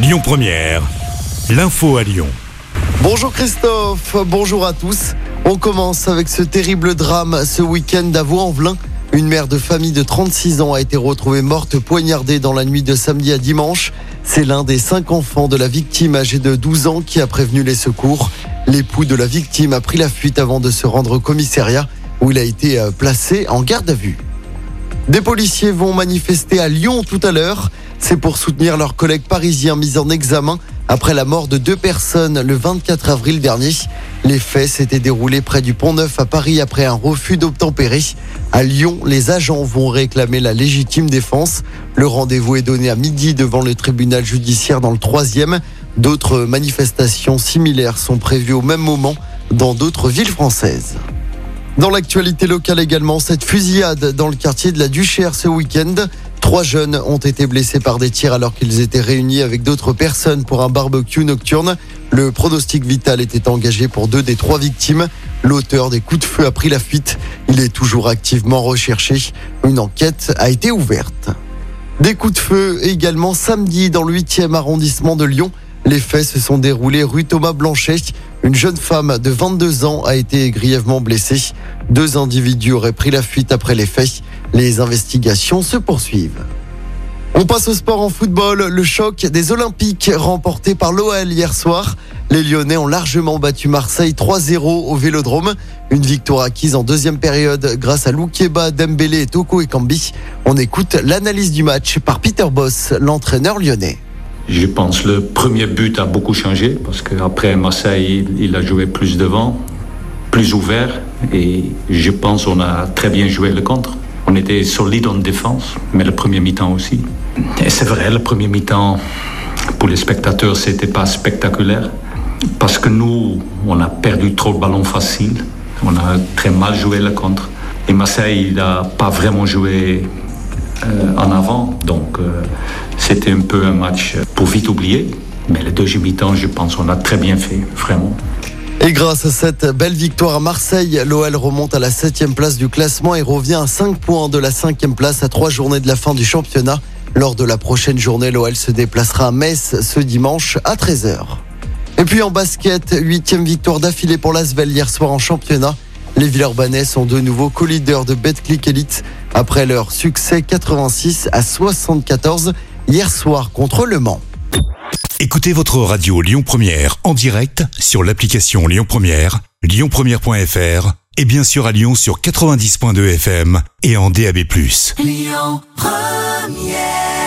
Lyon Première, l'info à Lyon. Bonjour Christophe, bonjour à tous. On commence avec ce terrible drame ce week-end à Vaux-en-Velin. Une mère de famille de 36 ans a été retrouvée morte poignardée dans la nuit de samedi à dimanche. C'est l'un des cinq enfants de la victime âgée de 12 ans qui a prévenu les secours. L'époux de la victime a pris la fuite avant de se rendre au commissariat où il a été euh, placé en garde à vue. Des policiers vont manifester à Lyon tout à l'heure. C'est pour soutenir leurs collègues parisiens mis en examen après la mort de deux personnes le 24 avril dernier. Les faits s'étaient déroulés près du Pont Neuf à Paris après un refus d'obtempérer. À Lyon, les agents vont réclamer la légitime défense. Le rendez-vous est donné à midi devant le tribunal judiciaire dans le troisième. D'autres manifestations similaires sont prévues au même moment dans d'autres villes françaises. Dans l'actualité locale également, cette fusillade dans le quartier de la Duchère ce week-end. Trois jeunes ont été blessés par des tirs alors qu'ils étaient réunis avec d'autres personnes pour un barbecue nocturne. Le pronostic vital était engagé pour deux des trois victimes. L'auteur des coups de feu a pris la fuite. Il est toujours activement recherché. Une enquête a été ouverte. Des coups de feu également samedi dans le 8e arrondissement de Lyon. Les faits se sont déroulés rue Thomas Blanchet. Une jeune femme de 22 ans a été grièvement blessée. Deux individus auraient pris la fuite après les faits. Les investigations se poursuivent. On passe au sport en football. Le choc des Olympiques remporté par l'OL hier soir. Les Lyonnais ont largement battu Marseille 3-0 au Vélodrome. Une victoire acquise en deuxième période grâce à Loukeba, Dembélé, Toko et Kambi. On écoute l'analyse du match par Peter Boss, l'entraîneur lyonnais. Je pense le premier but a beaucoup changé parce qu'après Marseille, il a joué plus devant, plus ouvert et je pense qu'on a très bien joué le contre. On était solide en défense, mais le premier mi-temps aussi. Et c'est vrai, le premier mi-temps, pour les spectateurs, c'était pas spectaculaire parce que nous, on a perdu trop de ballons faciles. On a très mal joué le contre. Et Marseille, il n'a pas vraiment joué euh, en avant. Donc, euh, c'était un peu un match pour vite oublier. Mais le deuxième mi-temps, je pense qu'on a très bien fait, vraiment. Et grâce à cette belle victoire à Marseille, l'OL remonte à la septième place du classement et revient à 5 points de la cinquième place à trois journées de la fin du championnat. Lors de la prochaine journée, l'OL se déplacera à Metz ce dimanche à 13h. Et puis en basket, huitième victoire d'affilée pour l'Asvel hier soir en championnat. Les Villeurbanais sont de nouveau co-leaders de Betclic Elite après leur succès 86 à 74 hier soir contre Le Mans. Écoutez votre radio Lyon Première en direct sur l'application Lyon Première, lyonpremière.fr et bien sûr à Lyon sur 90.2 FM et en DAB+. Lyon Première